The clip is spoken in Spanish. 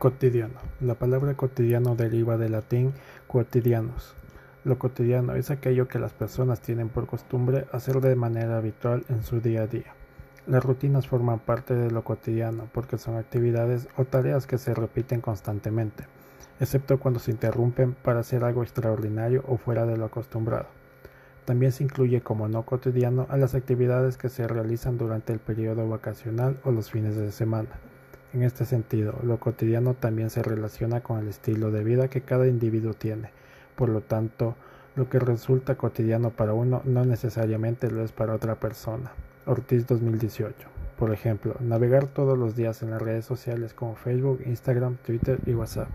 Cotidiano. La palabra cotidiano deriva del latín quotidianus. Lo cotidiano es aquello que las personas tienen por costumbre hacer de manera habitual en su día a día. Las rutinas forman parte de lo cotidiano porque son actividades o tareas que se repiten constantemente, excepto cuando se interrumpen para hacer algo extraordinario o fuera de lo acostumbrado. También se incluye como no cotidiano a las actividades que se realizan durante el periodo vacacional o los fines de semana. En este sentido, lo cotidiano también se relaciona con el estilo de vida que cada individuo tiene. Por lo tanto, lo que resulta cotidiano para uno no necesariamente lo es para otra persona. Ortiz 2018. Por ejemplo, navegar todos los días en las redes sociales como Facebook, Instagram, Twitter y WhatsApp.